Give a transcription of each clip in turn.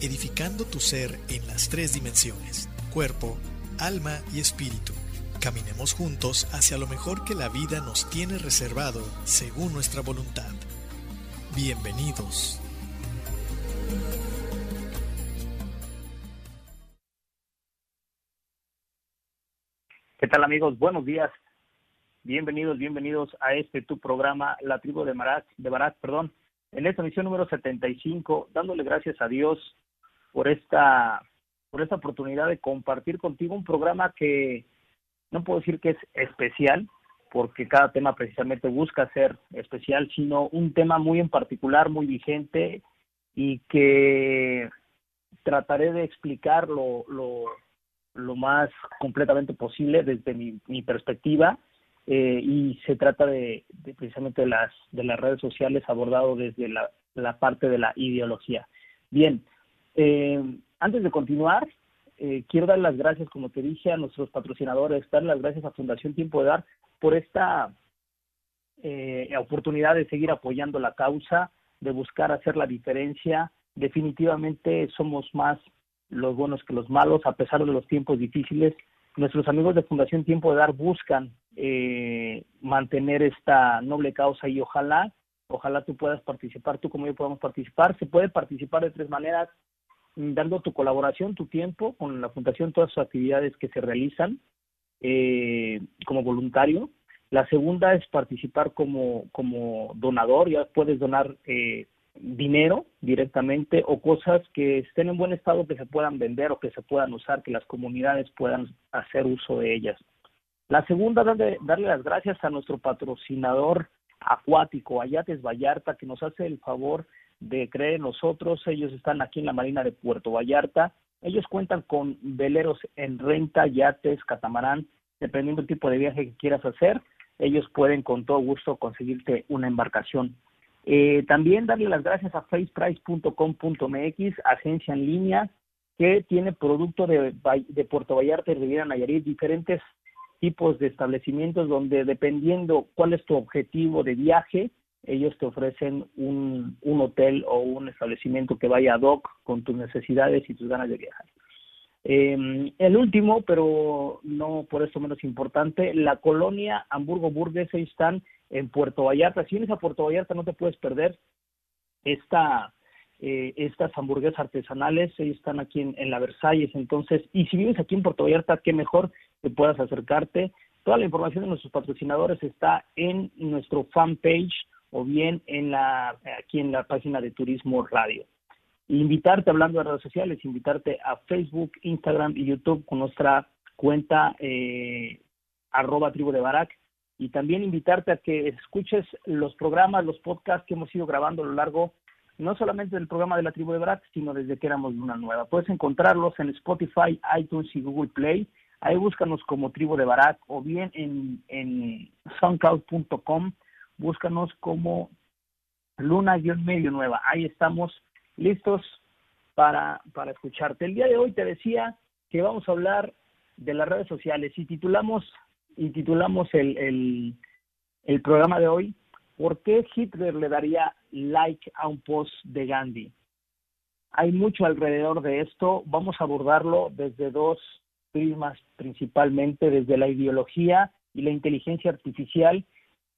edificando tu ser en las tres dimensiones, cuerpo, alma y espíritu. Caminemos juntos hacia lo mejor que la vida nos tiene reservado según nuestra voluntad. Bienvenidos. ¿Qué tal amigos? Buenos días. Bienvenidos, bienvenidos a este tu programa, La Tribu de Barak, de Barak, perdón, en esta misión número 75, dándole gracias a Dios por esta por esta oportunidad de compartir contigo un programa que no puedo decir que es especial, porque cada tema precisamente busca ser especial, sino un tema muy en particular, muy vigente y que trataré de explicar lo, lo, más completamente posible desde mi, mi perspectiva eh, y se trata de, de, precisamente de las de las redes sociales abordado desde la, la parte de la ideología. Bien, eh, antes de continuar, eh, quiero dar las gracias, como te dije, a nuestros patrocinadores, dar las gracias a Fundación Tiempo de Dar por esta eh, oportunidad de seguir apoyando la causa, de buscar hacer la diferencia. Definitivamente somos más los buenos que los malos, a pesar de los tiempos difíciles. Nuestros amigos de Fundación Tiempo de Dar buscan eh, mantener esta noble causa y ojalá, ojalá tú puedas participar, tú como yo podamos participar. Se puede participar de tres maneras dando tu colaboración, tu tiempo con la fundación, todas sus actividades que se realizan eh, como voluntario. La segunda es participar como, como donador, ya puedes donar eh, dinero directamente o cosas que estén en buen estado que se puedan vender o que se puedan usar, que las comunidades puedan hacer uso de ellas. La segunda, darle, darle las gracias a nuestro patrocinador acuático, Ayates Vallarta, que nos hace el favor de creer nosotros. Ellos están aquí en la Marina de Puerto Vallarta. Ellos cuentan con veleros en renta, yates, catamarán, dependiendo del tipo de viaje que quieras hacer. Ellos pueden con todo gusto conseguirte una embarcación. Eh, también darle las gracias a faceprice.com.mx, agencia en línea que tiene producto de, de Puerto Vallarta y Riviera Nayarit, diferentes tipos de establecimientos donde dependiendo cuál es tu objetivo de viaje, ellos te ofrecen un, un hotel o un establecimiento que vaya ad hoc con tus necesidades y tus ganas de viajar. Eh, el último, pero no por eso menos importante, la colonia Hamburgo Burgues, ellos están en Puerto Vallarta. Si vienes a Puerto Vallarta no te puedes perder esta, eh, estas hamburguesas artesanales, ellos están aquí en, en, la Versalles, entonces, y si vives aquí en Puerto Vallarta, qué mejor que puedas acercarte. Toda la información de nuestros patrocinadores está en nuestro fanpage o bien en la, aquí en la página de Turismo Radio. Invitarte, hablando de redes sociales, invitarte a Facebook, Instagram y YouTube con nuestra cuenta eh, arroba tribu de Barak y también invitarte a que escuches los programas, los podcasts que hemos ido grabando a lo largo no solamente del programa de la tribu de Barak, sino desde que éramos una nueva. Puedes encontrarlos en Spotify, iTunes y Google Play. Ahí búscanos como tribu de Barak o bien en, en soundcloud.com búscanos como Luna-Medio Nueva. Ahí estamos listos para, para escucharte. El día de hoy te decía, que vamos a hablar de las redes sociales y titulamos, y titulamos el, el, el programa de hoy, ¿por qué Hitler le daría like a un post de Gandhi? Hay mucho alrededor de esto, vamos a abordarlo desde dos prismas principalmente, desde la ideología y la inteligencia artificial,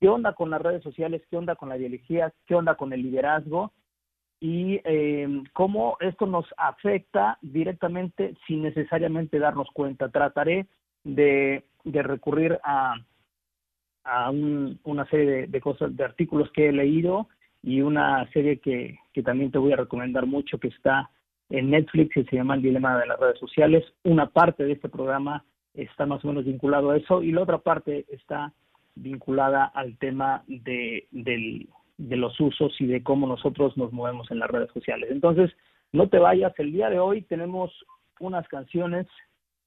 qué onda con las redes sociales, qué onda con la ideología, qué onda con el liderazgo y eh, cómo esto nos afecta directamente sin necesariamente darnos cuenta. Trataré de, recurrir a, una serie de, cosas, de artículos que he leído y una serie que, que también te voy a recomendar mucho que está en Netflix que se llama El Dilema de las Redes Sociales. Una parte de este programa está más o menos vinculado a eso y la otra parte está vinculada al tema de, del, de los usos y de cómo nosotros nos movemos en las redes sociales. Entonces, no te vayas, el día de hoy tenemos unas canciones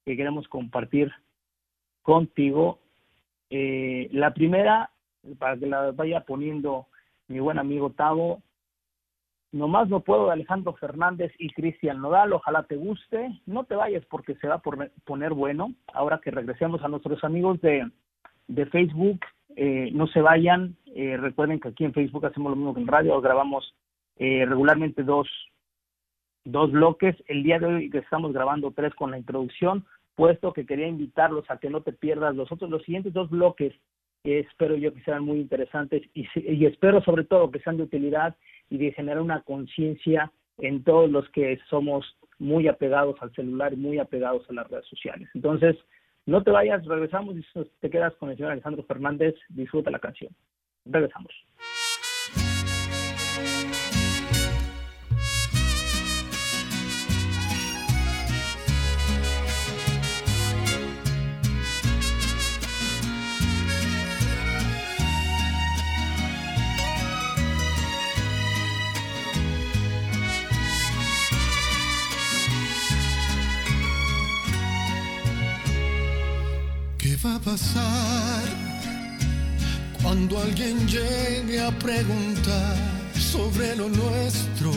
que queremos compartir contigo. Eh, la primera, para que la vaya poniendo mi buen amigo Tavo, Nomás no puedo de Alejandro Fernández y Cristian Nodal. Ojalá te guste. No te vayas porque se va a poner bueno. Ahora que regresemos a nuestros amigos de, de Facebook, eh, no se vayan. Eh, recuerden que aquí en Facebook hacemos lo mismo que en radio. Grabamos eh, regularmente dos, dos bloques. El día de hoy estamos grabando tres con la introducción, puesto que quería invitarlos a que no te pierdas los otros, los siguientes dos bloques que espero yo que sean muy interesantes y, y espero sobre todo que sean de utilidad y de generar una conciencia en todos los que somos muy apegados al celular, muy apegados a las redes sociales. Entonces, no te vayas, regresamos y te quedas con el señor Alejandro Fernández, disfruta la canción. Regresamos. Cuando alguien llegue a preguntar sobre lo nuestro?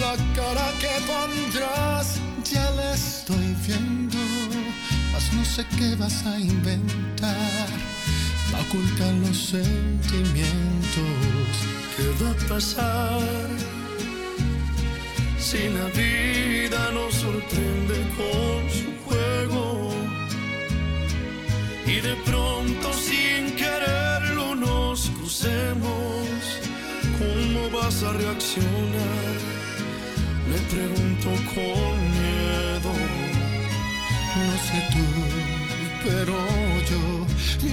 La cara que pondrás ya la estoy viendo, mas no sé qué vas a inventar para ocultar los sentimientos. ¿Qué va a pasar si la vida nos sorprende con su juego? Y de pronto sin quererlo nos crucemos. ¿Cómo vas a reaccionar? Me pregunto con miedo. No sé tú, pero yo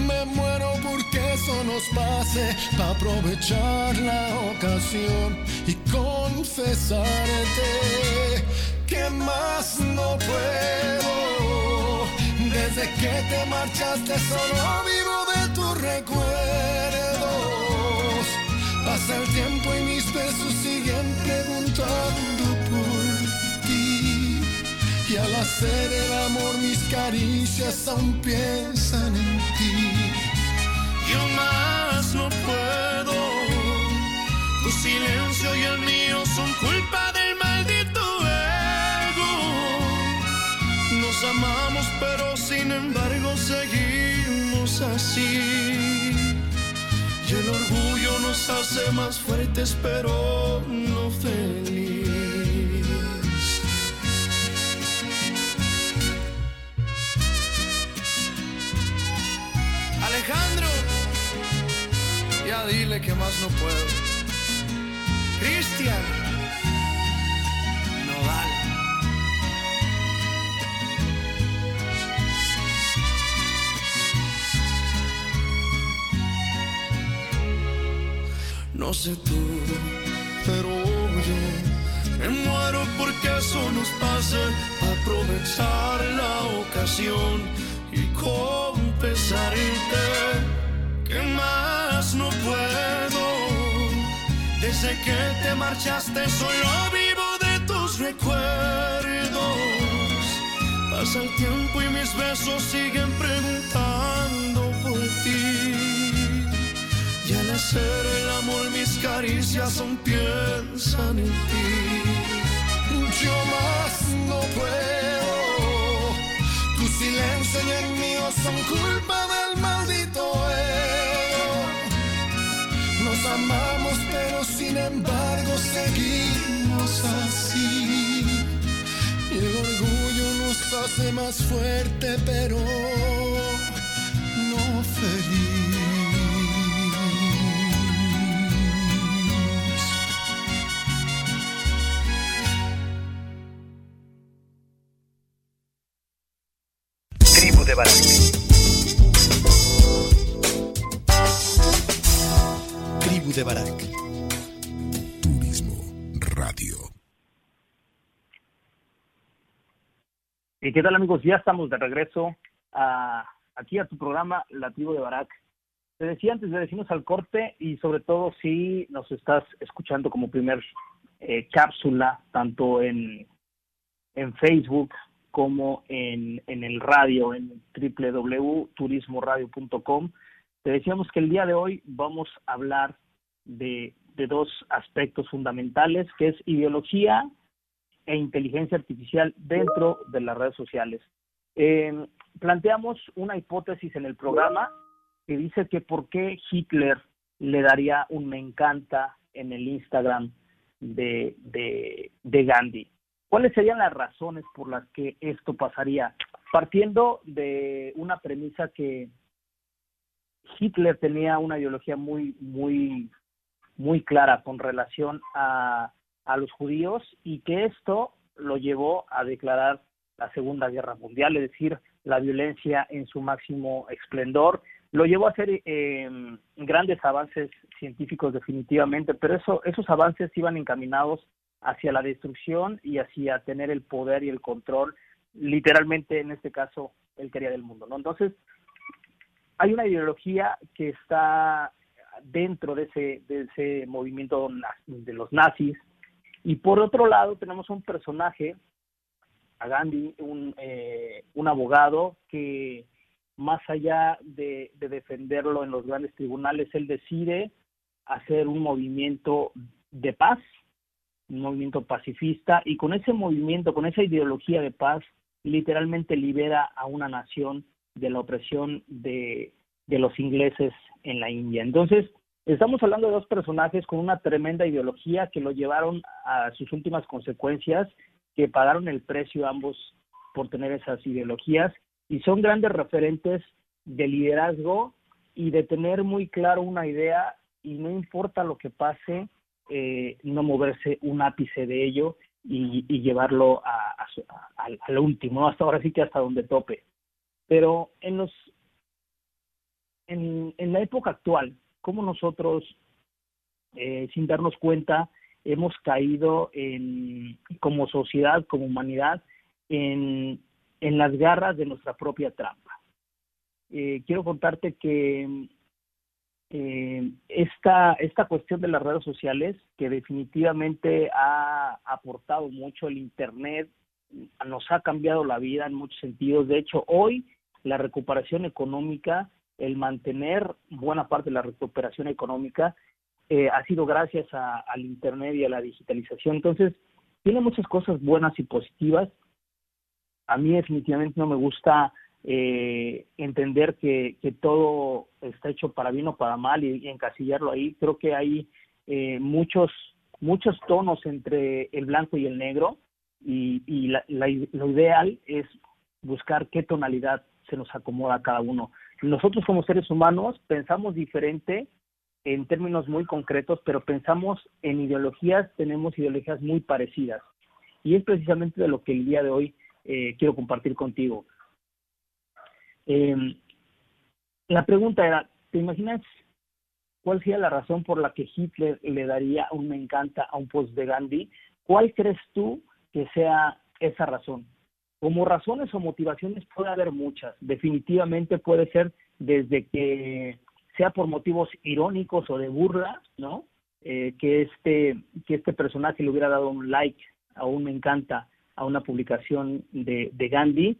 me muero porque eso nos pase para aprovechar la ocasión y confesarte que más no puedo desde que te marchaste solo vivo de tus recuerdos. Pasa el tiempo y mis besos siguen preguntando por ti. Y al hacer el amor mis caricias aún piensan en ti. Yo más no puedo. Tu silencio y el mío son culpa del maldito ego. Nos amamos embargo seguimos así. Y el orgullo nos hace más fuertes, pero no feliz. Alejandro, ya dile que más no puedo. Cristian. No sé tú, pero yo me muero porque eso nos pase. Aprovechar la ocasión y compensarte que más no puedo. Desde que te marchaste solo vivo de tus recuerdos. Pasa el tiempo y mis besos siguen preguntando por ti hacer el amor, mis caricias son piensan en ti. yo más no puedo. Tu silencio y el mío son culpa del maldito ego. Nos amamos, pero sin embargo seguimos así. Y el orgullo nos hace más fuerte, pero no feliz. Tribu de Barak. Tribu de Barak. Turismo Radio. ¿Y qué tal amigos? Ya estamos de regreso a, aquí a tu programa La Tribu de Barak. Te decía antes de decirnos al corte y sobre todo si nos estás escuchando como primer eh, cápsula, tanto en, en Facebook como en, en el radio, en www.turismoradio.com. Te decíamos que el día de hoy vamos a hablar de, de dos aspectos fundamentales, que es ideología e inteligencia artificial dentro de las redes sociales. Planteamos una hipótesis en el programa que dice que por qué Hitler le daría un me encanta en el Instagram de, de Gandhi. ¿Cuáles serían las razones por las que esto pasaría? Partiendo de una premisa que Hitler tenía una ideología muy, muy, muy clara con relación a, a los judíos y que esto lo llevó a declarar la Segunda Guerra Mundial, es decir, la violencia en su máximo esplendor. Lo llevó a hacer eh, grandes avances científicos definitivamente, pero eso, esos avances iban encaminados hacia la destrucción y hacia tener el poder y el control, literalmente en este caso, él quería del mundo, ¿no? Entonces, hay una ideología que está dentro de ese, de ese movimiento de los nazis, y por otro lado tenemos un personaje, a Gandhi, un, eh, un abogado que más allá de, de defenderlo en los grandes tribunales, él decide hacer un movimiento de paz, un movimiento pacifista, y con ese movimiento, con esa ideología de paz, literalmente libera a una nación de la opresión de, de los ingleses en la India. Entonces, estamos hablando de dos personajes con una tremenda ideología que lo llevaron a sus últimas consecuencias, que pagaron el precio ambos por tener esas ideologías, y son grandes referentes de liderazgo y de tener muy claro una idea y no importa lo que pase, eh, no moverse un ápice de ello y, y llevarlo a, a, a, al último, hasta ahora sí que hasta donde tope. Pero en los en, en la época actual, cómo nosotros, eh, sin darnos cuenta, hemos caído en, como sociedad, como humanidad, en, en las garras de nuestra propia trampa. Eh, quiero contarte que eh, esta, esta cuestión de las redes sociales, que definitivamente ha aportado mucho el Internet, nos ha cambiado la vida en muchos sentidos. De hecho, hoy la recuperación económica, el mantener buena parte de la recuperación económica, eh, ha sido gracias al Internet y a la digitalización. Entonces, tiene muchas cosas buenas y positivas. A mí definitivamente no me gusta eh, entender que, que, todo está hecho para bien o para mal y, encasillarlo ahí. Creo que hay eh, muchos muchos tonos entre el blanco y el negro y, y la, la, lo ideal es buscar qué tonalidad se nos acomoda a cada uno. Nosotros como seres humanos pensamos diferente en términos muy concretos, pero pensamos en ideologías, tenemos ideologías muy parecidas. Y es precisamente de lo que el día de hoy eh, quiero compartir contigo. Eh, la pregunta era, ¿te imaginas cuál sería la razón por la que Hitler le daría un me encanta a un post de Gandhi? ¿Cuál crees tú que sea esa razón? Como razones o motivaciones puede haber muchas. Definitivamente puede ser desde que sea por motivos irónicos o de burla, ¿no? Eh, que este que este personaje le hubiera dado un like a un me encanta a una publicación de, de Gandhi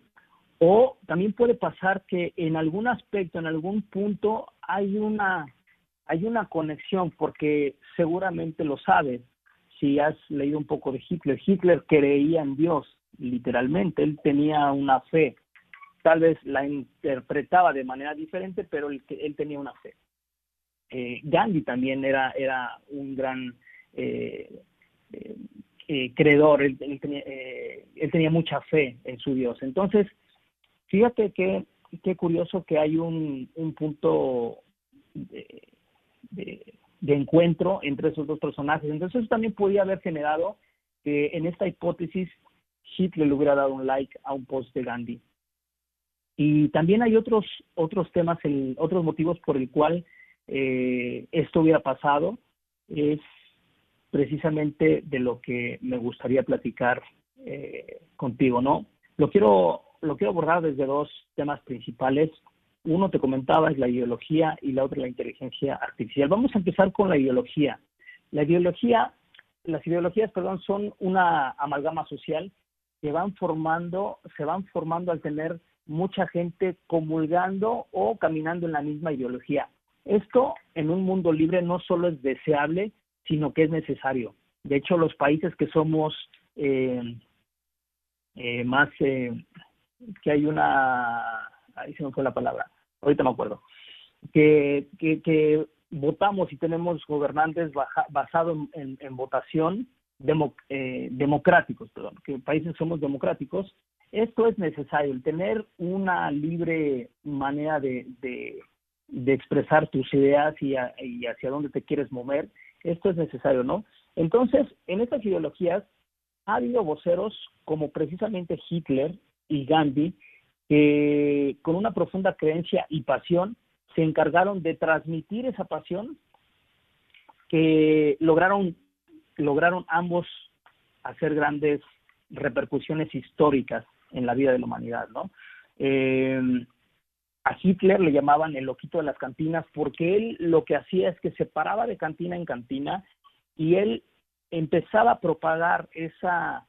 o también puede pasar que en algún aspecto, en algún punto hay una hay una conexión porque seguramente lo sabes. si has leído un poco de Hitler, Hitler creía en Dios, literalmente, él tenía una fe, tal vez la interpretaba de manera diferente, pero él, él tenía una fe. Eh, Gandhi también era, era un gran eh, eh, creedor, él, tenía, él, tenía, mucha fe en su Dios. Entonces, fíjate que qué curioso que hay un, un punto de, de encuentro entre esos dos personajes. Entonces eso también podría haber generado que en esta hipótesis Hitler le hubiera dado un like a un post de Gandhi. Y también hay otros otros temas, el, otros motivos por el cual eh, esto hubiera pasado. Es precisamente de lo que me gustaría platicar eh, contigo, ¿no? Lo quiero lo quiero abordar desde dos temas principales. Uno te comentaba es la ideología y la otra la inteligencia artificial. Vamos a empezar con la ideología. La ideología, las ideologías, perdón, son una amalgama social que van formando, se van formando al tener mucha gente comulgando o caminando en la misma ideología. Esto en un mundo libre no solo es deseable, sino que es necesario. De hecho, los países que somos eh, eh, más, eh, que hay una, ahí se me fue la palabra, ahorita me acuerdo, que, que, votamos y tenemos gobernantes basados en, votación eh, democráticos, perdón, que países somos democráticos, esto es necesario, el tener una libre manera de, de, expresar tus ideas y, y, hacia dónde te quieres mover, esto es necesario, ¿no? Entonces, en estas ideologías ha habido voceros como precisamente Hitler y Gandhi que con una profunda creencia y pasión se encargaron de transmitir esa pasión que lograron, lograron ambos hacer grandes repercusiones históricas en la vida de la humanidad, ¿no? Eh, a Hitler le llamaban el loquito de las cantinas porque él lo que hacía es que se paraba de cantina en cantina y él empezaba a propagar esa,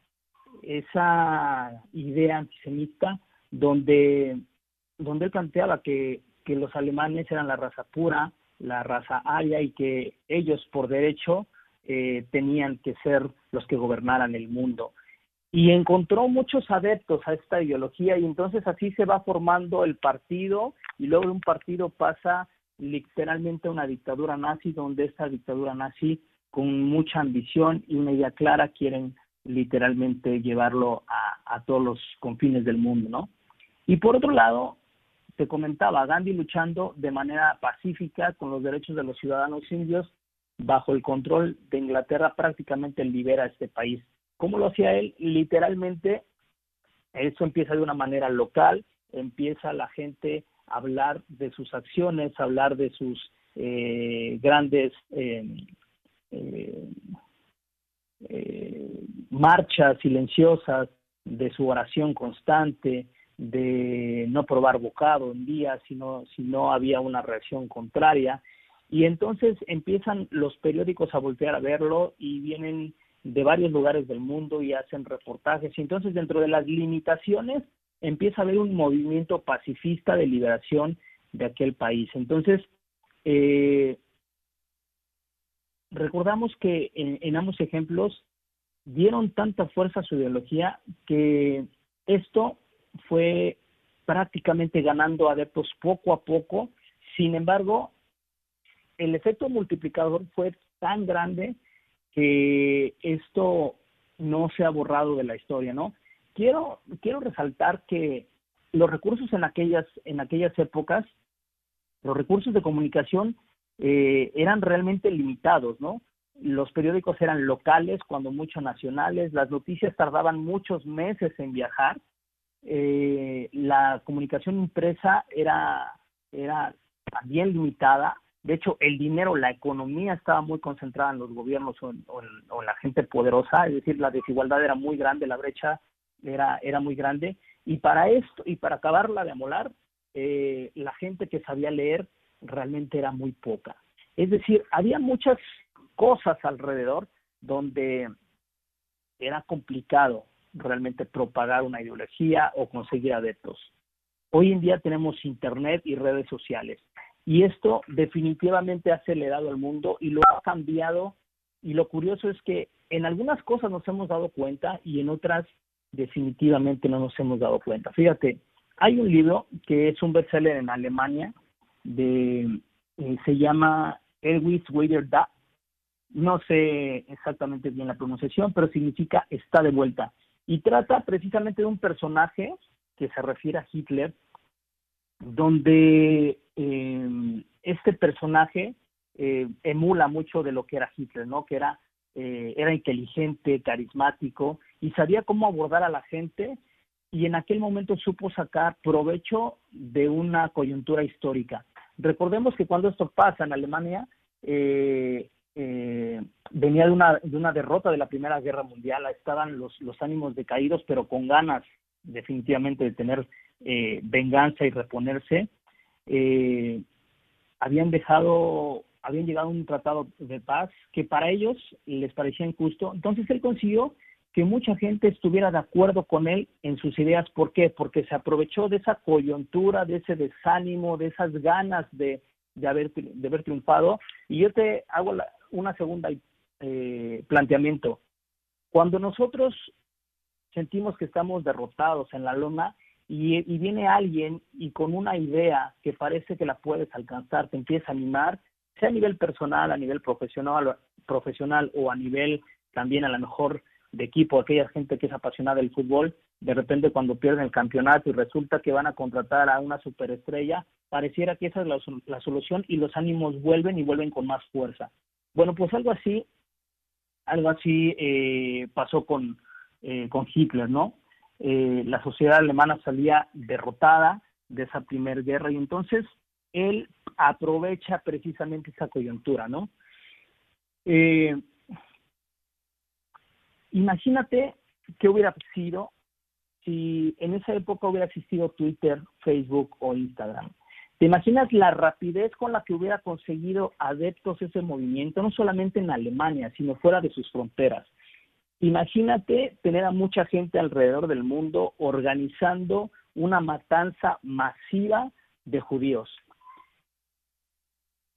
esa idea antisemita donde, donde él planteaba que, que los alemanes eran la raza pura, la raza aria y que ellos por derecho eh, tenían que ser los que gobernaran el mundo. Y encontró muchos adeptos a esta ideología y entonces así se va formando el partido y luego un partido pasa literalmente a una dictadura nazi donde esta dictadura nazi con mucha ambición y una idea clara quieren literalmente llevarlo a, a todos los confines del mundo, ¿no? Y por otro lado, te comentaba, Gandhi luchando de manera pacífica con los derechos de los ciudadanos indios, bajo el control de Inglaterra, prácticamente libera este país. ¿Cómo lo hacía él? Literalmente, eso empieza de una manera local, empieza la gente a hablar de sus acciones, hablar de sus eh, grandes eh, eh, eh, marchas silenciosas, de su oración constante, de no probar bocado en día si no, si no había una reacción contraria. Y entonces empiezan los periódicos a voltear a verlo y vienen de varios lugares del mundo y hacen reportajes. Y entonces dentro de las limitaciones empieza a haber un movimiento pacifista de liberación de aquel país. Entonces, eh, recordamos que en, en ambos ejemplos dieron tanta fuerza a su ideología que esto fue prácticamente ganando adeptos poco a poco. Sin embargo, el efecto multiplicador fue tan grande que esto no se ha borrado de la historia, ¿no? Quiero, quiero resaltar que los recursos en aquellas, en aquellas épocas, los recursos de comunicación eh, eran realmente limitados, ¿no? Los periódicos eran locales, cuando mucho nacionales, las noticias tardaban muchos meses en viajar, eh, la comunicación impresa era, era también limitada. De hecho, el dinero, la economía estaba muy concentrada en los gobiernos o en, la gente poderosa, es decir, la desigualdad era muy grande, la brecha era, era muy grande. Y para esto, y para acabarla de amolar, eh, la gente que sabía leer realmente era muy poca. Es decir, había muchas cosas alrededor donde era complicado realmente propagar una ideología o conseguir adeptos. Hoy en día tenemos Internet y redes sociales y esto definitivamente ha acelerado el mundo y lo ha cambiado y lo curioso es que en algunas cosas nos hemos dado cuenta y en otras definitivamente no nos hemos dado cuenta. Fíjate, hay un libro que es un bestseller en Alemania, de, eh, se llama Elwis Wader Da. No sé exactamente bien la pronunciación, pero significa está de vuelta. Y trata precisamente de un personaje que se refiere a Hitler, donde eh, este personaje eh, emula mucho de lo que era Hitler, ¿no? Que era, eh, era inteligente, carismático y sabía cómo abordar a la gente y en aquel momento supo sacar provecho de una coyuntura histórica. Recordemos que cuando esto pasa en Alemania, eh, venía de una, de una derrota de la Primera Guerra Mundial, estaban los, los ánimos decaídos, pero con ganas definitivamente de tener venganza y reponerse. habían dejado habían llegado a un tratado de paz que para ellos les parecía injusto. Entonces él consiguió que mucha gente estuviera de acuerdo con él en sus ideas. ¿Por qué? Porque se aprovechó de esa coyuntura, de ese desánimo, de esas ganas de, de, haber, de haber triunfado. Y yo te hago la, una segunda eh, planteamiento. Cuando nosotros sentimos que estamos derrotados en la loma y, y, viene alguien y con una idea que parece que la puedes alcanzar, te empieza a animar, sea a nivel personal, a nivel profesional, profesional o a nivel también a lo mejor de equipo, aquella gente que es apasionada del fútbol, de repente cuando pierden el campeonato y resulta que van a contratar a una superestrella, pareciera que esa es la, solución y los ánimos vuelven y vuelven con más fuerza. Bueno, pues algo así, algo así eh, pasó con, eh, con Hitler, ¿no? Eh, la sociedad alemana salía derrotada de esa primera guerra y entonces él aprovecha precisamente esa coyuntura, ¿no? Eh, imagínate qué hubiera sido si en esa época hubiera existido Twitter, Facebook o Instagram. ¿Te imaginas la rapidez con la que hubiera conseguido adeptos ese movimiento, no solamente en Alemania, sino fuera de sus fronteras? Imagínate tener a mucha gente alrededor del mundo organizando una matanza masiva de judíos.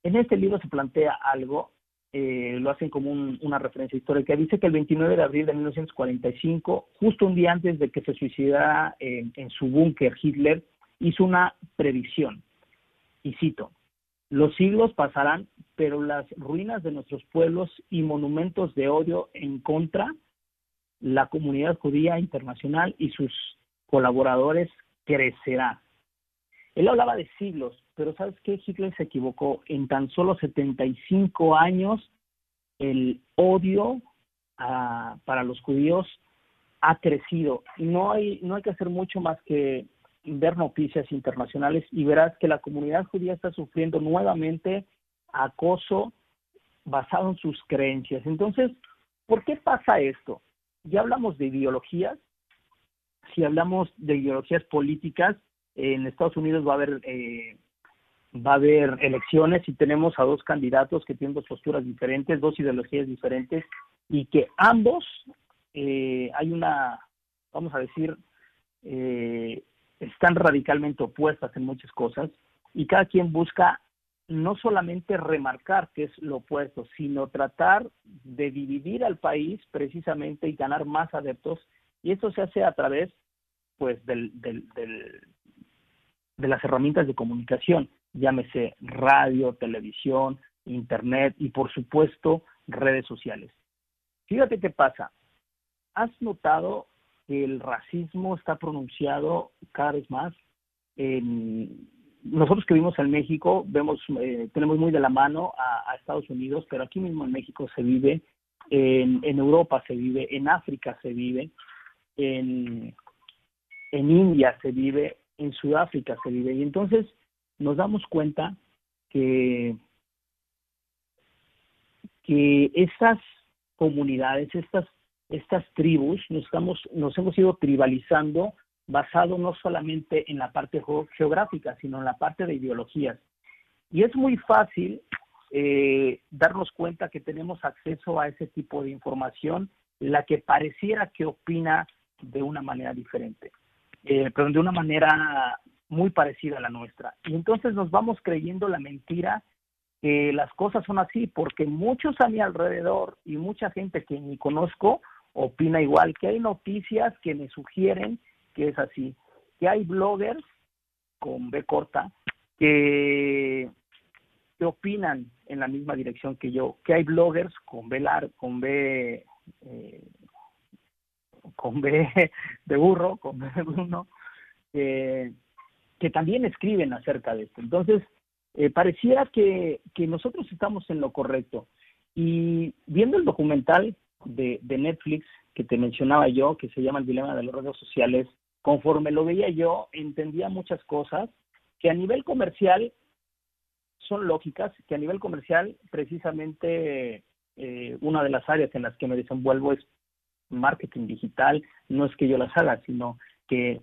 En este libro se plantea algo, eh, lo hacen como una referencia histórica, dice que el 29 de abril de 1945, justo un día antes de que se suicidara en, en su búnker Hitler, hizo una predicción, y cito, los siglos pasarán, pero las ruinas de nuestros pueblos y monumentos de odio en contra, la comunidad judía internacional y sus colaboradores crecerá. Él hablaba de siglos, pero ¿sabes qué? Hitler se equivocó. En tan solo 75 años, el odio a, para los judíos ha crecido. No hay, no hay que hacer mucho más que ver noticias internacionales y verás que la comunidad judía está sufriendo nuevamente acoso basado en sus creencias. Entonces, ¿por qué pasa esto? Ya hablamos de ideologías, si hablamos de ideologías políticas, en Estados Unidos va a haber eh, va a haber elecciones y tenemos a dos candidatos que tienen dos posturas diferentes, dos ideologías diferentes y que ambos eh, hay una, vamos a decir, eh, están radicalmente opuestas en muchas cosas y cada quien busca no solamente remarcar que es lo opuesto, sino tratar de dividir al país precisamente y ganar más adeptos y esto se hace a través pues del, del, del de las herramientas de comunicación, llámese radio, televisión, internet y por supuesto redes sociales. Fíjate qué pasa. ¿Has notado que el racismo está pronunciado cada vez más? nosotros que vivimos en México, vemos, eh, tenemos muy de la mano a, Estados Unidos, pero aquí mismo en México se vive, en, en Europa se vive, en África se vive, en, en India se vive, en Sudáfrica se vive. Y entonces nos damos cuenta que, que estas comunidades, estas, estas tribus, nos, estamos, nos hemos ido tribalizando basado no solamente en la parte geográfica, sino en la parte de ideologías. Y es muy fácil eh, darnos cuenta que tenemos acceso a ese tipo de información, la que pareciera que opina de una manera diferente eh, pero de una manera muy parecida a la nuestra. Y entonces nos vamos creyendo la mentira que las cosas son así, porque muchos a mi alrededor y mucha gente que ni conozco opina igual, que hay noticias que me sugieren que es así, que hay bloggers con B corta que, que opinan en la misma dirección que yo, que hay bloggers con B lar, con B eh, con B de burro, con B de Bruno, que también escriben acerca de esto. Entonces, eh, pareciera que, que, nosotros estamos en lo correcto. Y viendo el documental de, de, Netflix que te mencionaba yo, que se llama El Dilema de las Redes Sociales, conforme lo veía yo, entendía muchas cosas que a nivel comercial son lógicas, que a nivel comercial precisamente eh, una de las áreas en las que me desenvuelvo es marketing digital, no es que yo las haga, sino que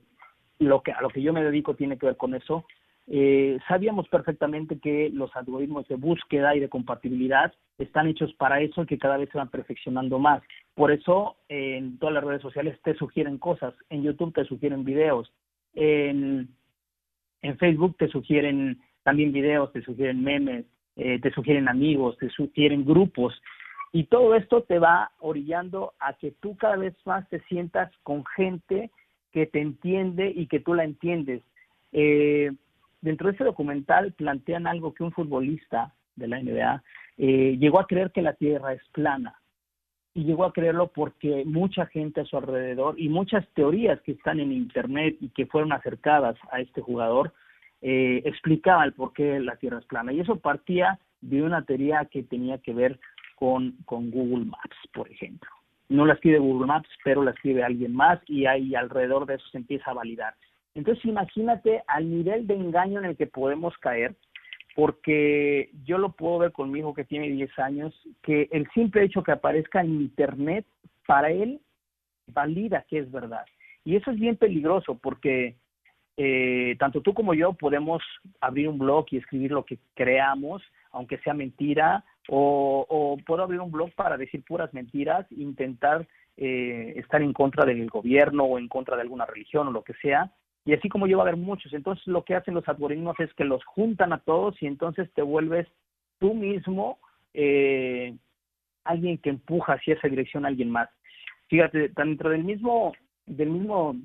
lo que a lo que yo me dedico tiene que ver con eso eh, sabíamos perfectamente que los algoritmos de búsqueda y de compatibilidad están hechos para eso y que cada vez se van perfeccionando más. Por eso en todas las redes sociales te sugieren cosas, en YouTube te sugieren videos, en, Facebook te sugieren también videos, te sugieren memes, eh, te sugieren amigos, te sugieren grupos. Y todo esto te va orillando a que tú cada vez más te sientas con gente que te entiende y que tú la entiendes. Eh, dentro de ese documental plantean algo que un futbolista de la NBA eh, llegó a creer que la Tierra es plana. Y llegó a creerlo porque mucha gente a su alrededor y muchas teorías que están en Internet y que fueron acercadas a este jugador eh, explicaban por qué la Tierra es plana. Y eso partía de una teoría que tenía que ver con, con Google Maps, por ejemplo. No la escribe Google Maps, pero la escribe alguien más y ahí alrededor de eso se empieza a validar. Entonces imagínate al nivel de engaño en el que podemos caer, porque yo lo puedo ver con mi hijo que tiene 10 años, que el simple hecho que aparezca en Internet, para él valida que es verdad. Y eso es bien peligroso porque eh, tanto tú como yo podemos abrir un blog y escribir lo que creamos, aunque sea mentira, o, puedo abrir un blog para decir puras mentiras, intentar eh, estar en contra del gobierno o en contra de alguna religión o lo que sea, y así como yo va a haber muchos. Entonces lo que hacen los algoritmos es que los juntan a todos y entonces te vuelves tú mismo eh, alguien que empuja hacia esa dirección a alguien más. Fíjate, dentro del mismo, del mismo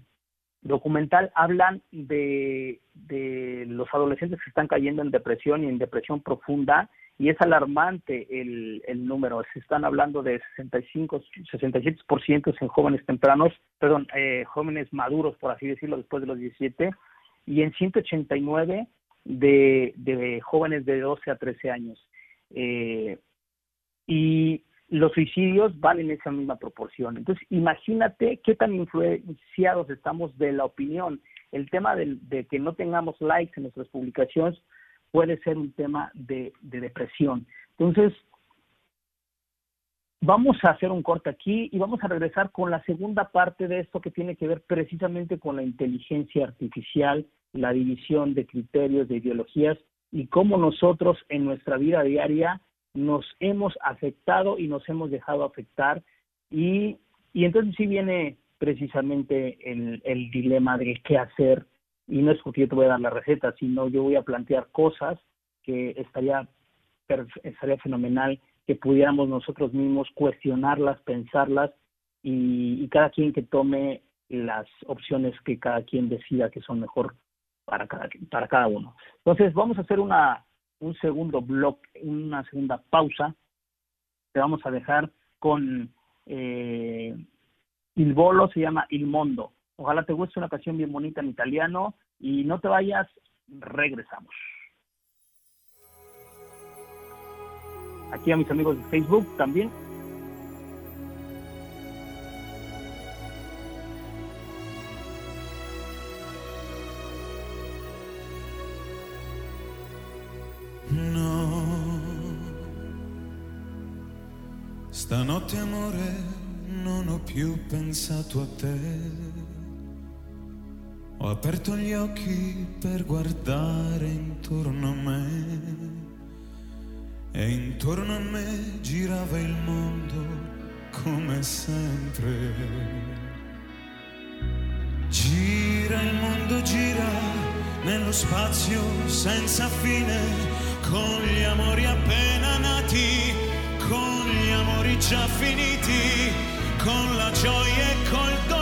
documental hablan de, de los adolescentes que están cayendo en depresión y en depresión profunda y es alarmante el, el número. Se están hablando de 65, 67% en jóvenes tempranos, perdón, eh, jóvenes maduros, por así decirlo, después de los 17, y en 189 de, de jóvenes de 12 a 13 años. Eh, y los suicidios van en esa misma proporción. Entonces, imagínate qué tan influenciados estamos de la opinión. El tema de, de que no tengamos likes en nuestras publicaciones puede ser un tema de, depresión. Entonces, vamos a hacer un corte aquí y vamos a regresar con la segunda parte de esto que tiene que ver precisamente con la inteligencia artificial, la división de criterios, de ideologías y cómo nosotros en nuestra vida diaria nos hemos afectado y nos hemos dejado afectar y, y entonces sí viene precisamente el, el dilema de qué hacer y no es porque yo te voy a dar la receta, sino yo voy a plantear cosas que estaría, estaría fenomenal que pudiéramos nosotros mismos cuestionarlas, pensarlas y, cada quien que tome las opciones que cada quien decida que son mejor para cada, para cada uno. Entonces vamos a hacer una, un segundo blog, una segunda pausa. Te vamos a dejar con eh, Il Bolo, se llama Il Mondo. Ojalá te guste una canción bien bonita en italiano y no te vayas, regresamos. Aquí a mis amigos de Facebook también. No, stanotte amore non ho più pensato a te. Ho aperto gli occhi per guardare intorno a me e intorno a me girava il mondo come sempre. Gira il mondo, gira nello spazio senza fine con gli amori aperti nati, con gli amori già finiti, con la gioia e col dolore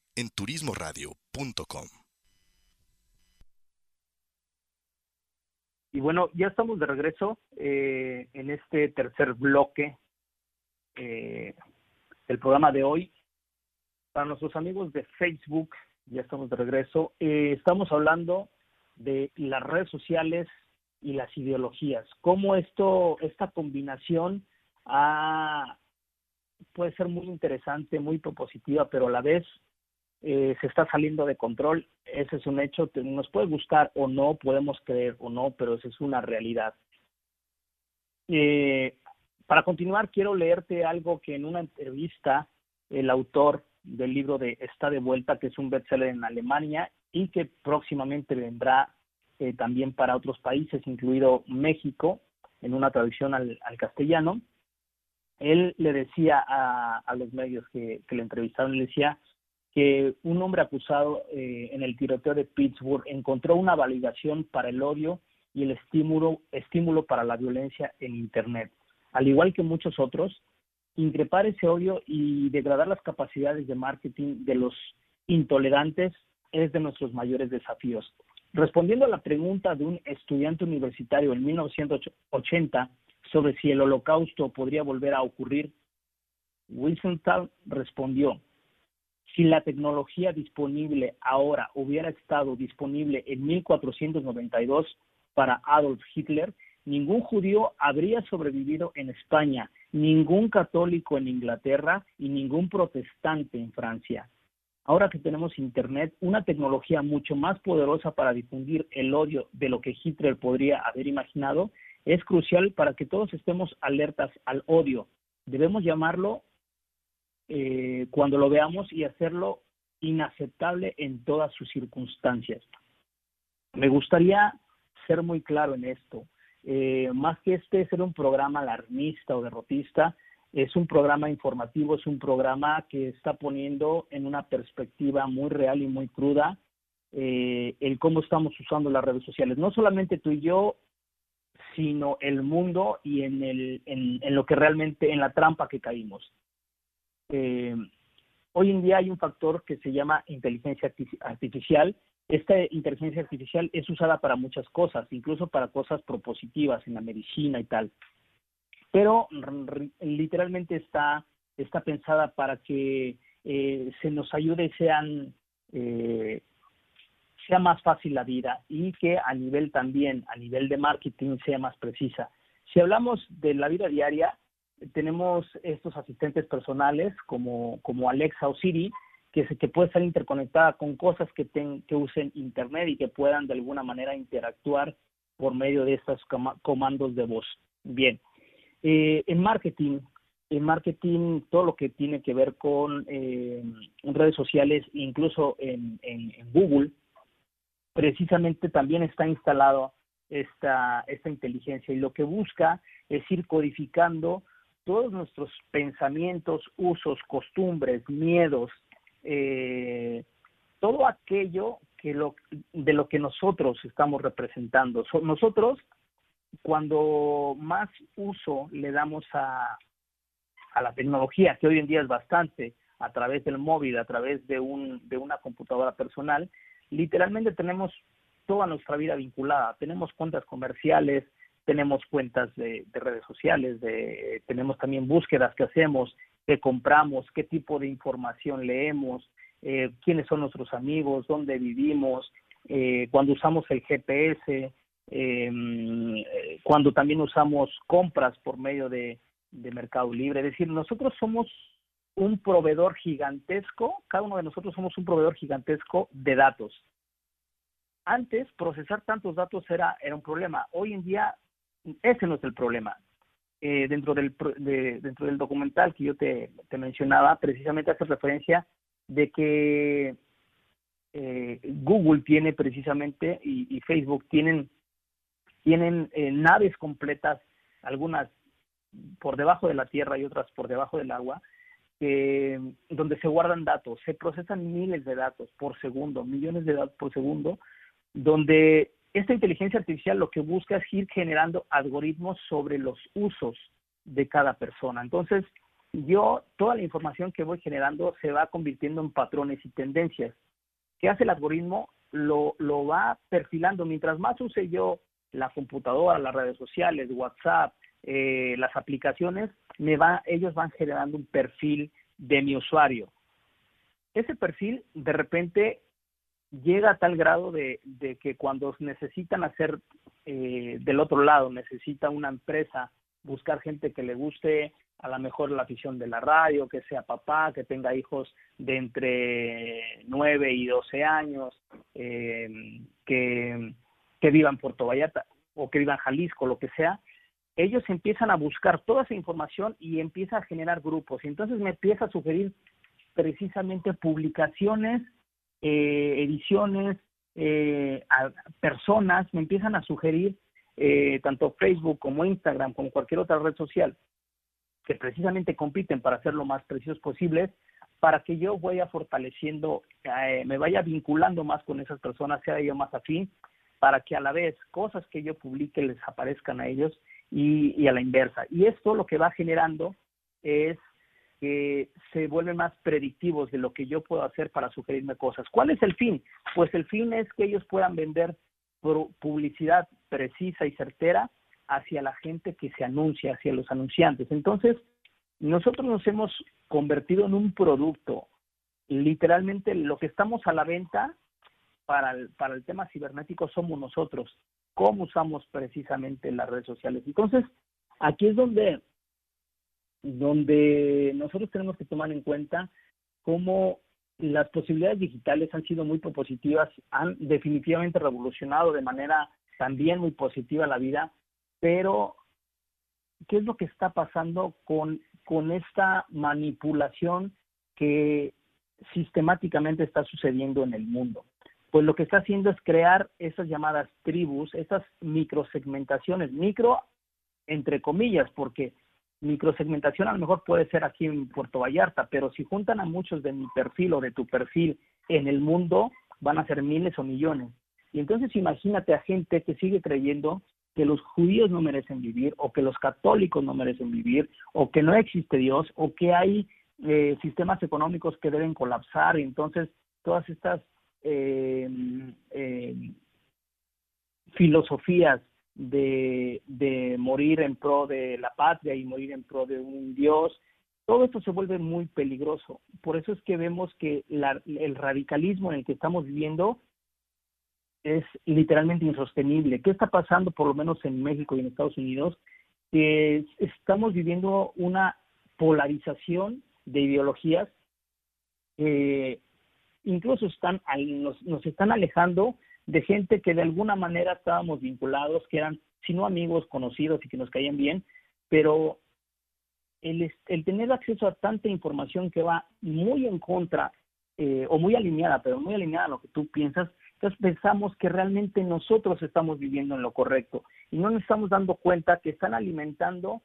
en turismoradio.com. Y bueno, ya estamos de regreso eh, en este tercer bloque eh, del programa de hoy. Para nuestros amigos de Facebook, ya estamos de regreso. Eh, estamos hablando de las redes sociales y las ideologías. Cómo esto, esta combinación puede ser muy interesante, muy propositiva, pero a la vez eh, se está saliendo de control. Ese es un hecho que nos puede gustar o no, podemos creer o no, pero esa es una realidad. Eh, para continuar, quiero leerte algo que en una entrevista el autor del libro de Está de vuelta, que es un bestseller en Alemania y que próximamente vendrá eh, también para otros países, incluido México, en una traducción al, castellano. Él le decía a, los medios que, le entrevistaron, le decía que un hombre acusado eh, en el tiroteo de Pittsburgh encontró una validación para el odio y el estímulo, estímulo para la violencia en Internet. Al igual que muchos otros, increpar ese odio y degradar las capacidades de marketing de los intolerantes es de nuestros mayores desafíos. Respondiendo a la pregunta de un estudiante universitario en 1980 sobre si el holocausto podría volver a ocurrir, Wiesenthal respondió, si la tecnología disponible ahora hubiera estado disponible en 1492 para Adolf Hitler, ningún judío habría sobrevivido en España, ningún católico en Inglaterra y ningún protestante en Francia. Ahora que tenemos Internet, una tecnología mucho más poderosa para difundir el odio de lo que Hitler podría haber imaginado, es crucial para que todos estemos alertas al odio. Debemos llamarlo eh, cuando lo veamos y hacerlo inaceptable en todas sus circunstancias. Me gustaría ser muy claro en esto. Eh, más que este ser un programa alarmista o derrotista, es un programa informativo, es un programa que está poniendo en una perspectiva muy real y muy cruda eh, el cómo estamos usando las redes sociales. No solamente tú y yo, sino el mundo y en, el, en, lo que realmente, en la trampa que caímos. Eh, hoy en día hay un factor que se llama inteligencia artificial. Esta inteligencia artificial es usada para muchas cosas, incluso para cosas propositivas en la medicina y tal pero literalmente está, está pensada para que eh, se nos ayude, sean, eh, sea más fácil la vida y que a nivel también, a nivel de marketing, sea más precisa. Si hablamos de la vida diaria, tenemos estos asistentes personales como, como Alexa o Siri, que, que puede estar interconectada con cosas que, que usen Internet y que puedan de alguna manera interactuar por medio de estos comandos de voz. Bien, eh, en marketing, en marketing, todo lo que tiene que ver con eh, redes sociales, incluso en, Google, precisamente también está instalado esta, esta inteligencia y lo que busca es ir codificando todos nuestros pensamientos, usos, costumbres, miedos, eh, todo aquello que lo, de lo que nosotros estamos representando. nosotros cuando más uso le damos a, a la tecnología, que hoy en día es bastante, a través del móvil, a través de, un, de una computadora personal, literalmente tenemos toda nuestra vida vinculada. Tenemos cuentas comerciales, tenemos cuentas de, redes sociales, de, tenemos también búsquedas que hacemos, qué compramos, qué tipo de información leemos, eh, quiénes son nuestros amigos, dónde vivimos, eh, cuando usamos el GPS, Em, eh, cuando también usamos compras por medio de, Mercado Libre. Es decir, nosotros somos un proveedor gigantesco, cada uno de nosotros somos un proveedor gigantesco de datos. Antes, procesar tantos datos era, era un problema. Hoy en día, ese no es el problema. Eh, dentro, del, dentro del documental que yo te, mencionaba, precisamente hace referencia de que eh, Google tiene precisamente y Facebook tienen tienen eh, naves completas, algunas por debajo de la tierra y otras por debajo del agua, donde se guardan datos, se procesan miles de datos por segundo, millones de datos por segundo, donde esta inteligencia artificial lo que busca es ir generando algoritmos sobre los usos de cada persona. Entonces, yo, toda la información que voy generando se va convirtiendo en patrones y tendencias. ¿Qué hace el algoritmo? Lo, lo va perfilando. Mientras más use yo la computadora, las redes sociales, WhatsApp, eh, las aplicaciones, me va, ellos van generando un perfil de mi usuario. Ese perfil de repente llega a tal grado de, que cuando necesitan hacer eh, del otro lado, necesita una empresa buscar gente que le guste a lo mejor la afición de la radio, que sea papá, que tenga hijos de entre 9 y 12 años, eh, que que vivan Puerto Vallarta o que vivan Jalisco, lo que sea, ellos empiezan a buscar toda esa información y empieza a generar grupos. Y entonces me empieza a sugerir precisamente publicaciones eh, ediciones, eh, personas me empiezan a sugerir, eh, tanto Facebook como Instagram, como cualquier otra red social, que precisamente compiten para ser lo más precisos posibles, para que yo vaya fortaleciendo, me vaya vinculando más con esas personas, sea yo más afín, para que a la vez cosas que yo publique les aparezcan a ellos y, y a la inversa. Y esto lo que va generando es que se vuelven más predictivos de lo que yo puedo hacer para sugerirme cosas. ¿Cuál es el fin? Pues el fin es que ellos puedan vender publicidad precisa y certera hacia la gente que se anuncia, hacia los anunciantes. Entonces, nosotros nos hemos convertido en un producto. Literalmente lo que estamos a la venta para el, para el tema cibernético somos nosotros. ¿Cómo usamos precisamente las redes sociales? Entonces, aquí es donde donde nosotros tenemos que tomar en cuenta cómo las posibilidades digitales han sido muy propositivas, han definitivamente revolucionado de manera también muy positiva la vida, pero ¿qué es lo que está pasando con, con esta manipulación que sistemáticamente está sucediendo en el mundo? Pues lo que está haciendo es crear esas llamadas tribus, esas microsegmentaciones, micro entre comillas, porque microsegmentación a lo mejor puede ser aquí en Puerto Vallarta, pero si juntan a muchos de mi perfil o de tu perfil en el mundo, van a ser miles o millones. Y entonces imagínate a gente que sigue creyendo que los judíos no merecen vivir, o que los católicos no merecen vivir, o que no existe Dios, o que hay eh, sistemas económicos que deben colapsar. Y entonces todas estas eh, eh, filosofías de, de morir en pro de la patria y morir en pro de un Dios, todo esto se vuelve muy peligroso. Por eso es que vemos que la, el radicalismo en el que estamos viviendo es literalmente insostenible. ¿Qué está pasando, por lo menos en México y en Estados Unidos? Estamos viviendo una polarización de ideologías que incluso están, nos, nos están alejando de gente que de alguna manera estábamos vinculados, que eran, si no amigos, conocidos y que nos caían bien, pero el, el tener acceso a tanta información que va muy en contra eh, o muy alineada, pero muy alineada a lo que tú piensas, entonces pensamos que realmente nosotros estamos viviendo en lo correcto y no nos estamos dando cuenta que están alimentando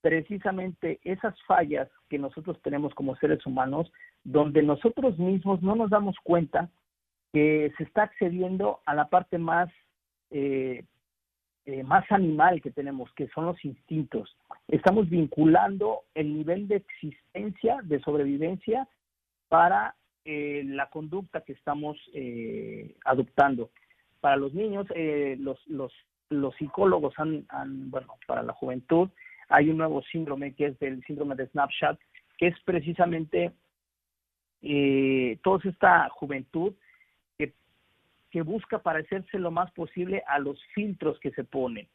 precisamente esas fallas que nosotros tenemos como seres humanos, donde nosotros mismos no nos damos cuenta que se está accediendo a la parte más, eh, eh, más animal que tenemos, que son los instintos. Estamos vinculando el nivel de existencia, de sobrevivencia, para eh, la conducta que estamos adoptando. Para los niños, los, los, los psicólogos han, bueno, para la juventud, hay un nuevo síndrome que es el síndrome de Snapchat, que es precisamente toda esta juventud que busca parecerse lo más posible a los filtros que se ponen.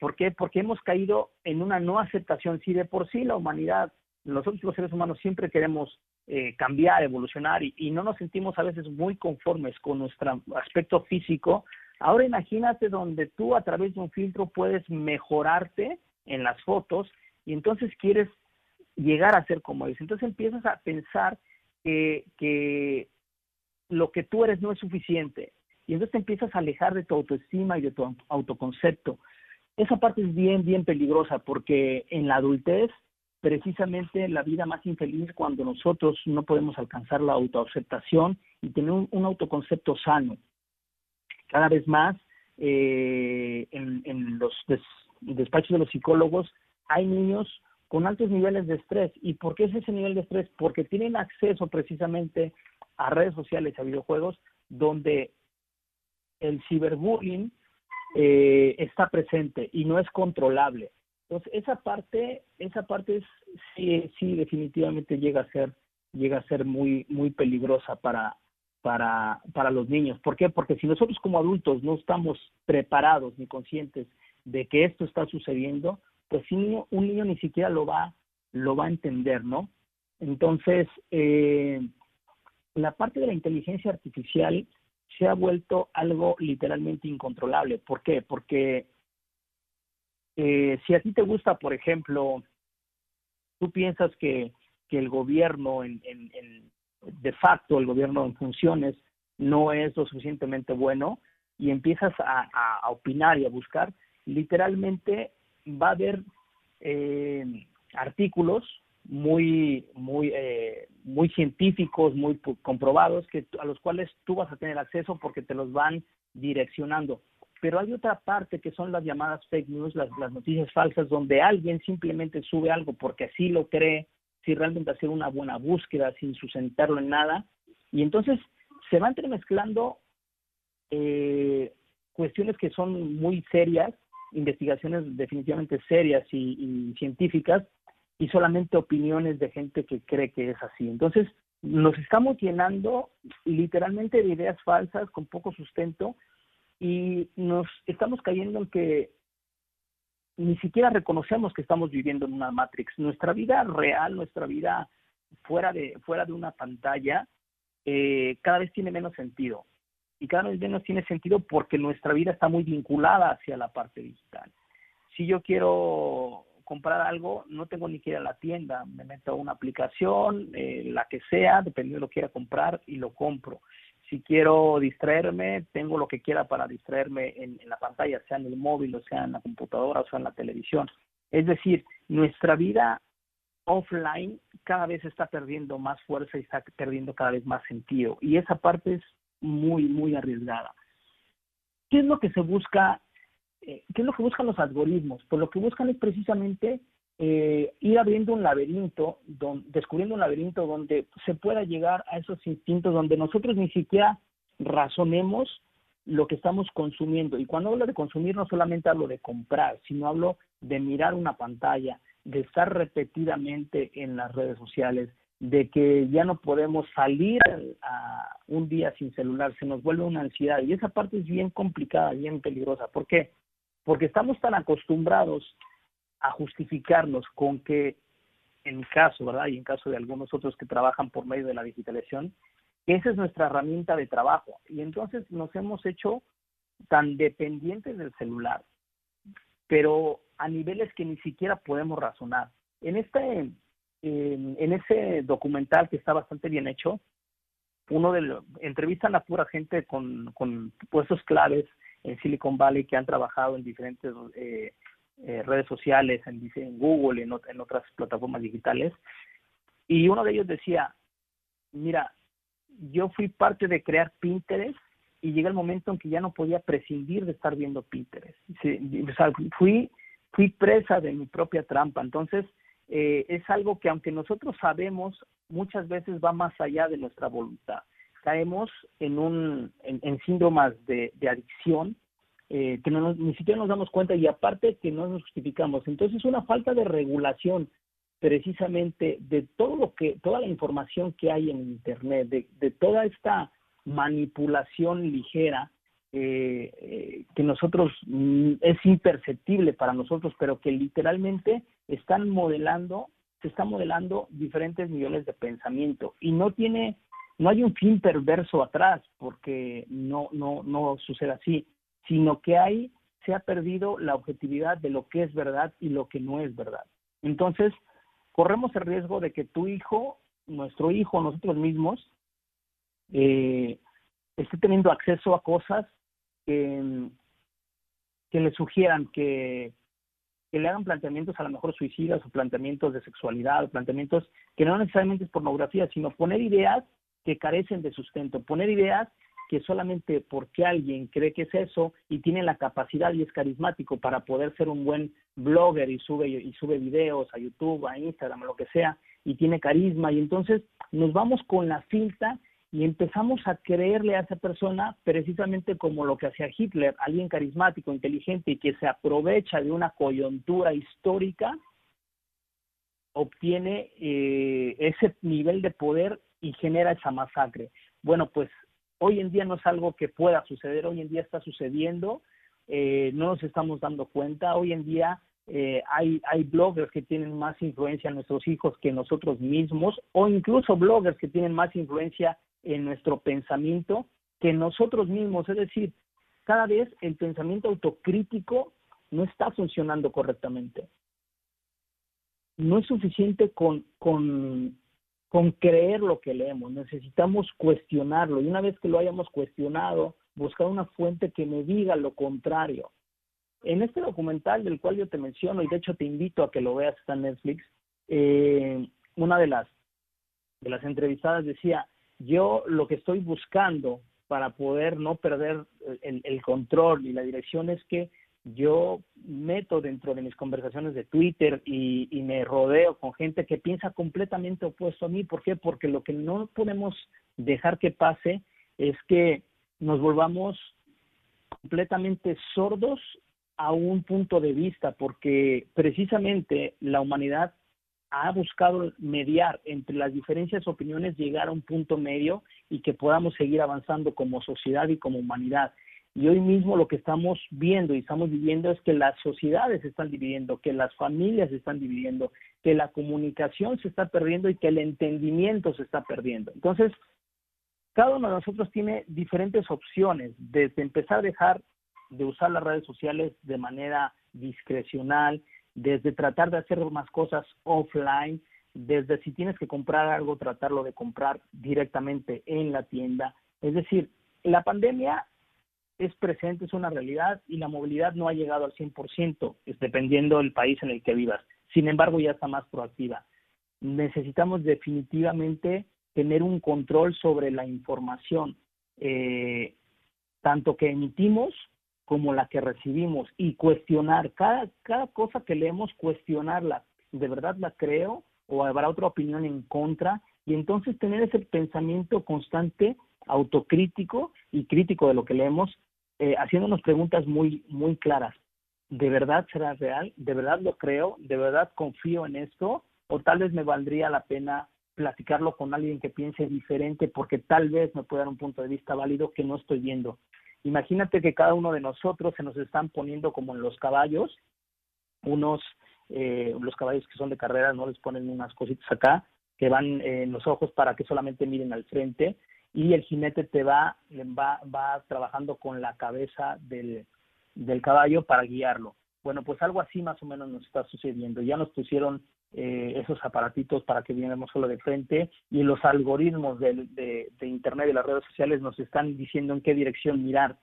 ¿Por qué? Porque hemos caído en una no aceptación. Si de por sí la humanidad, nosotros los seres humanos siempre queremos eh, cambiar, evolucionar y, y, no nos sentimos a veces muy conformes con nuestro aspecto físico, ahora imagínate donde tú a través de un filtro puedes mejorarte en las fotos y entonces quieres llegar a ser como ellos. Entonces empiezas a pensar que, que lo que tú eres no es suficiente y entonces te empiezas a alejar de tu autoestima y de tu autoconcepto. Esa parte es bien, bien peligrosa porque en la adultez, precisamente la vida más infeliz cuando nosotros no podemos alcanzar la autoaceptación y tener un, autoconcepto sano. Cada vez más eh, en, los despachos de los psicólogos hay niños con altos niveles de estrés. ¿Y por qué es ese nivel de estrés? Porque tienen acceso precisamente a redes sociales, a videojuegos, donde el ciberbullying eh, está presente y no es controlable. Entonces, esa parte, esa parte es, sí, sí, definitivamente llega a ser, llega a ser muy, muy peligrosa para, para, para los niños. ¿Por qué? Porque si nosotros como adultos no estamos preparados ni conscientes de que esto está sucediendo, pues un niño, ni siquiera lo va, lo va a entender, ¿no? Entonces, eh, la parte de la inteligencia artificial se ha vuelto algo literalmente incontrolable. ¿Por qué? Porque eh, si a ti te gusta, por ejemplo, tú piensas que, que el gobierno, en, en, de facto, el gobierno en funciones, no es lo suficientemente bueno y empiezas a, a opinar y a buscar, literalmente va a haber eh, artículos muy muy eh, muy científicos muy comprobados que a los cuales tú vas a tener acceso porque te los van direccionando. Pero hay otra parte que son las llamadas fake news las, noticias falsas donde alguien simplemente sube algo porque así lo cree sin realmente hacer una buena búsqueda sin sustentarlo en nada. Y entonces se van entremezclando eh, cuestiones que son muy serias investigaciones definitivamente serias y, científicas y solamente opiniones de gente que cree que es así. Entonces, nos estamos llenando literalmente de ideas falsas con poco sustento y nos estamos cayendo en que ni siquiera reconocemos que estamos viviendo en una Matrix. Nuestra vida real, nuestra vida fuera de, fuera de una pantalla, eh, cada vez tiene menos sentido y cada vez menos tiene sentido porque nuestra vida está muy vinculada hacia la parte digital. Si yo quiero comprar algo, no tengo ni que ir a la tienda, me meto a una aplicación, eh, la que sea, dependiendo de lo que quiera comprar y lo compro. Si quiero distraerme, tengo lo que quiera para distraerme en, en la pantalla, sea en el móvil, o sea en la computadora, o sea en la televisión. Es decir, nuestra vida offline cada vez está perdiendo más fuerza y está perdiendo cada vez más sentido. Y esa parte es muy, muy arriesgada. ¿Qué es lo que se busca? Eh, ¿Qué es lo que buscan los algoritmos? Pues lo que buscan es precisamente eh, ir abriendo un laberinto, descubriendo un laberinto donde se pueda llegar a esos instintos donde nosotros ni siquiera razonemos lo que estamos consumiendo. Y cuando hablo de consumir no solamente hablo de comprar, sino hablo de mirar una pantalla, de estar repetidamente en las redes sociales, de que ya no podemos salir a un día sin celular, se nos vuelve una ansiedad y esa parte es bien complicada, bien peligrosa. ¿Por qué? Porque estamos tan acostumbrados a justificarnos con que, en caso, ¿verdad? Y en caso de algunos otros que trabajan por medio de la digitalización, esa es nuestra herramienta de trabajo. Y entonces nos hemos hecho tan dependientes del celular, pero a niveles que ni siquiera podemos razonar. En este en, ese documental que está bastante bien hecho, uno de entrevistan a pura gente con puestos claves en Silicon Valley que han trabajado en diferentes eh, eh, redes sociales, en, Google en, otras plataformas digitales. Y uno de ellos decía, mira, yo fui parte de crear Pinterest y llega el momento en que ya no podía prescindir de estar viendo Pinterest. o sea, fui, fui presa de mi propia trampa. Entonces, eh, es algo que aunque nosotros sabemos, muchas veces va más allá de nuestra voluntad. Caemos en, un, en, síndromas de, adicción eh, que no ni siquiera nos damos cuenta y aparte que no nos justificamos. Entonces, una falta de regulación precisamente de todo lo que, toda la información que hay en Internet, de, de toda esta manipulación ligera eh, eh, que nosotros mm, es imperceptible para nosotros, pero que literalmente están modelando, se están modelando diferentes niveles de pensamiento y no tiene, no hay un fin perverso atrás, porque no, no, no sucede así, sino que hay, se ha perdido la objetividad de lo que es verdad y lo que no es verdad. Entonces, corremos el riesgo de que tu hijo, nuestro hijo, nosotros mismos, eh, esté teniendo acceso a cosas que, le sugieran que, que le hagan planteamientos a lo mejor suicidas o planteamientos de sexualidad o planteamientos que no necesariamente es pornografía, sino poner ideas que carecen de sustento, poner ideas que solamente porque alguien cree que es eso y tiene la capacidad y es carismático para poder ser un buen blogger y sube y sube videos a YouTube, a Instagram, lo que sea, y tiene carisma. Y entonces nos vamos con la cinta y empezamos a creerle a esa persona precisamente como lo que hacía Hitler, alguien carismático, inteligente y que se aprovecha de una coyuntura histórica, obtiene eh, ese nivel de poder y genera esa masacre. Bueno, pues hoy en día no es algo que pueda suceder, hoy en día está sucediendo, eh, no nos estamos dando cuenta, hoy en día eh, hay, hay bloggers que tienen más influencia en nuestros hijos que nosotros mismos, o incluso bloggers que tienen más influencia en nuestro pensamiento que nosotros mismos, es decir, cada vez el pensamiento autocrítico no está funcionando correctamente. No es suficiente con, con, con creer lo que leemos, necesitamos cuestionarlo y una vez que lo hayamos cuestionado, buscar una fuente que me diga lo contrario. En este documental del cual yo te menciono y de hecho te invito a que lo veas, está en Netflix, eh, una de las, de las entrevistadas decía, yo lo que estoy buscando para poder no perder el, el control y la dirección es que yo meto dentro de mis conversaciones de Twitter y, me rodeo con gente que piensa completamente opuesto a mí. ¿Por qué? Porque lo que no podemos dejar que pase es que nos volvamos completamente sordos a un punto de vista, porque precisamente la humanidad ha buscado mediar entre las diferencias opiniones, llegar a un punto medio y que podamos seguir avanzando como sociedad y como humanidad. Y hoy mismo lo que estamos viendo y estamos viviendo es que las sociedades se están dividiendo, que las familias se están dividiendo, que la comunicación se está perdiendo y que el entendimiento se está perdiendo. Entonces, cada uno de nosotros tiene diferentes opciones, desde empezar a dejar de usar las redes sociales de manera discrecional, desde tratar de hacer más cosas offline, desde si tienes que comprar algo, tratarlo de comprar directamente en la tienda. Es decir, la pandemia es presente, es una realidad y la movilidad no ha llegado al 100%, es dependiendo del país en el que vivas. Sin embargo, ya está más proactiva. Necesitamos definitivamente tener un control sobre la información, eh, tanto que emitimos como la que recibimos y cuestionar cada, cada cosa que leemos, cuestionarla. ¿De verdad la creo o habrá otra opinión en contra? Y entonces tener ese pensamiento constante autocrítico y crítico de lo que leemos eh, haciéndonos preguntas muy, muy claras. ¿De verdad será real? ¿De verdad lo creo? ¿De verdad confío en esto? ¿O tal vez me valdría la pena platicarlo con alguien que piense diferente porque tal vez me pueda dar un punto de vista válido que no estoy viendo? Imagínate que cada uno de nosotros se nos están poniendo como en los caballos, unos, eh, los caballos que son de carrera, no les ponen unas cositas acá que van en los ojos para que solamente miren al frente y el jinete te va, va, va trabajando con la cabeza del, del caballo para guiarlo. Bueno, pues algo así más o menos nos está sucediendo. Ya nos pusieron eh, esos aparatitos para que viéramos solo de frente y los algoritmos de, de, de, Internet y las redes sociales nos están diciendo en qué dirección mirar.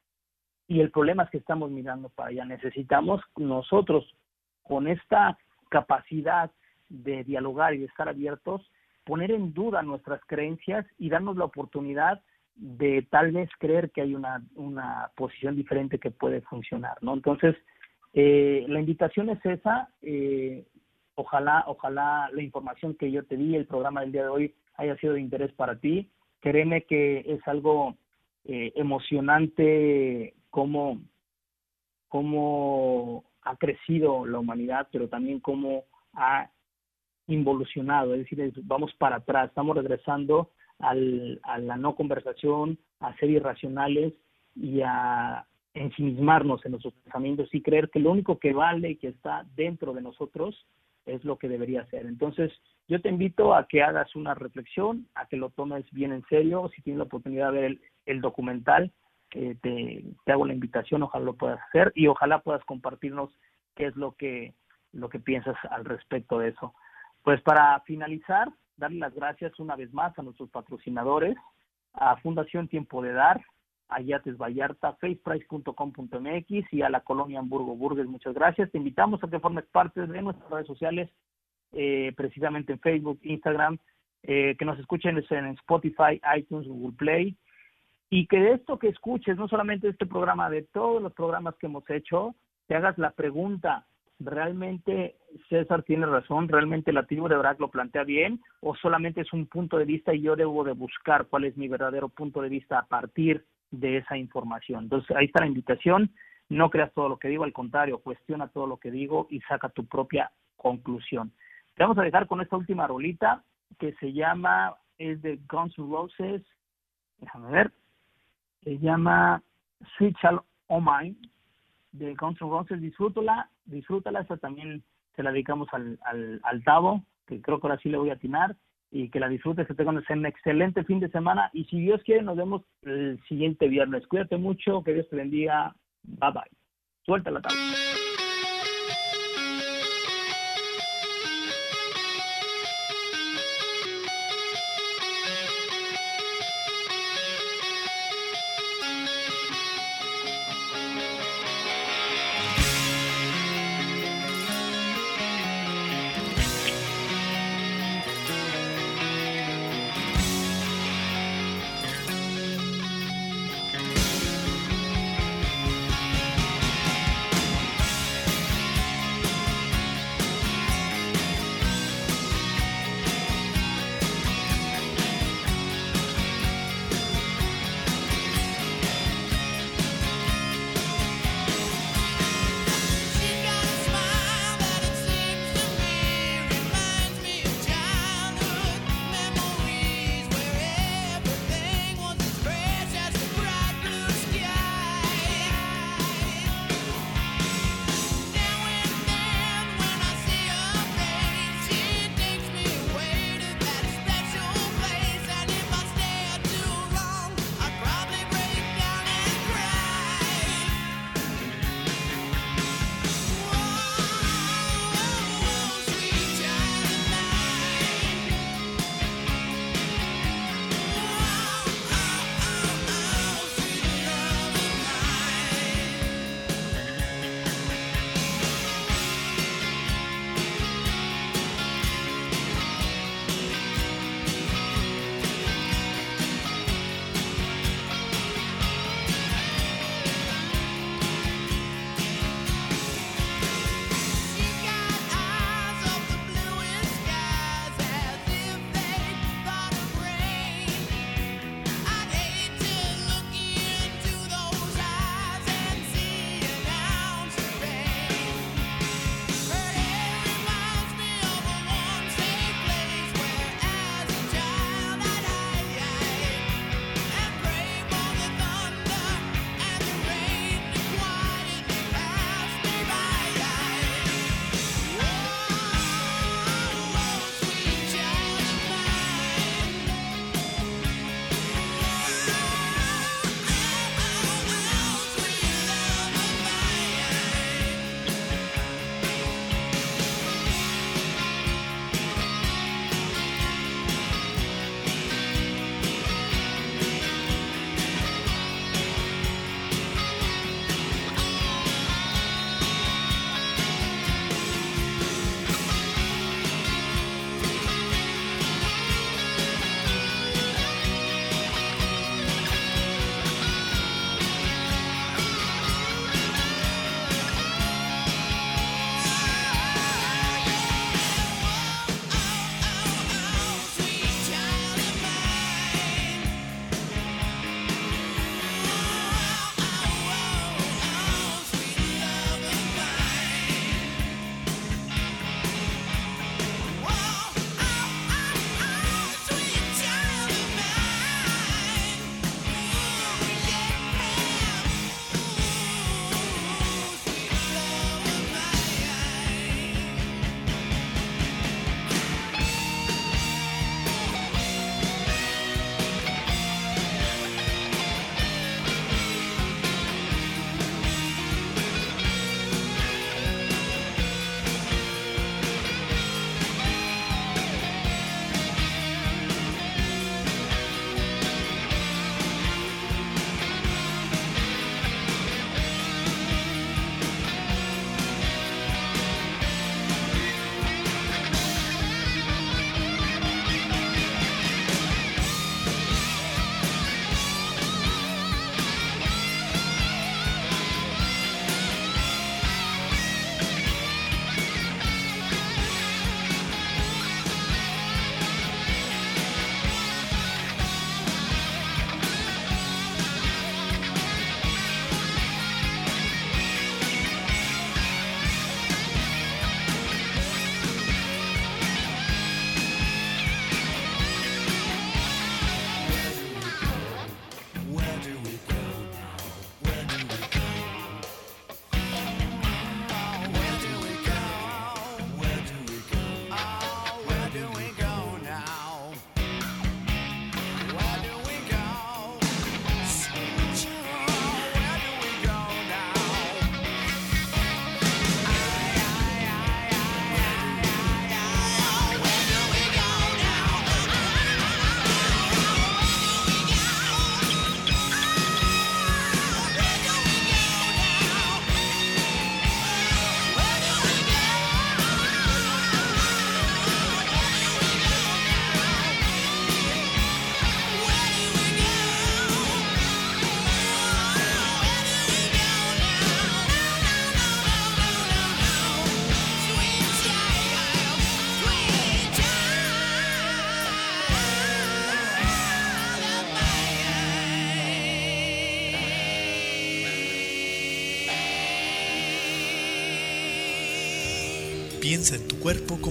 Y el problema es que estamos mirando para allá. Necesitamos nosotros, con esta capacidad de dialogar y de estar abiertos, poner en duda nuestras creencias y darnos la oportunidad de tal vez creer que hay una, una posición diferente que puede funcionar, ¿no? Entonces, eh, la invitación es esa, eh, ojalá, ojalá la información que yo te di, el programa del día de hoy haya sido de interés para ti, créeme que es algo eh, emocionante cómo, cómo ha crecido la humanidad, pero también cómo ha involucionado, es decir, vamos para atrás, estamos regresando al, a la no conversación, a ser irracionales y a ensimismarnos en nuestros pensamientos y creer que lo único que vale y que está dentro de nosotros es lo que debería ser. Entonces, yo te invito a que hagas una reflexión, a que lo tomes bien en serio. Si tienes la oportunidad de ver el, documental, eh, te, te, hago la invitación, ojalá lo puedas hacer y ojalá puedas compartirnos qué es lo que, lo que piensas al respecto de eso. Pues para finalizar, darle las gracias una vez más a nuestros patrocinadores, a Fundación Tiempo de Dar, a Yates Vallarta, faceprice.com.mx y a la colonia Hamburgo Burgues. Muchas gracias. Te invitamos a que formes parte de nuestras redes sociales, eh, precisamente en Facebook, Instagram, eh, que nos escuchen en Spotify, iTunes, Google Play y que de esto que escuches, no solamente este programa, de todos los programas que hemos hecho, te hagas la pregunta, ¿realmente César tiene razón? ¿Realmente la tribu de Brack lo plantea bien? ¿O solamente es un punto de vista y yo debo de buscar cuál es mi verdadero punto de vista a partir de esa información? Entonces, ahí está la invitación. No creas todo lo que digo, al contrario, cuestiona todo lo que digo y saca tu propia conclusión. Te vamos a dejar con esta última rolita que se llama, es de Guns N' Roses, déjame ver, se llama O' Mine de Guns N' Roses, disfrútala, disfrútala, esta también se la dedicamos al, al, al Tavo, que creo que ahora sí le voy a atinar, y que la disfrutes, que tengan un excelente fin de semana, y si Dios quiere nos vemos el siguiente viernes. Cuídate mucho, que Dios te bendiga, bye bye. Suelta la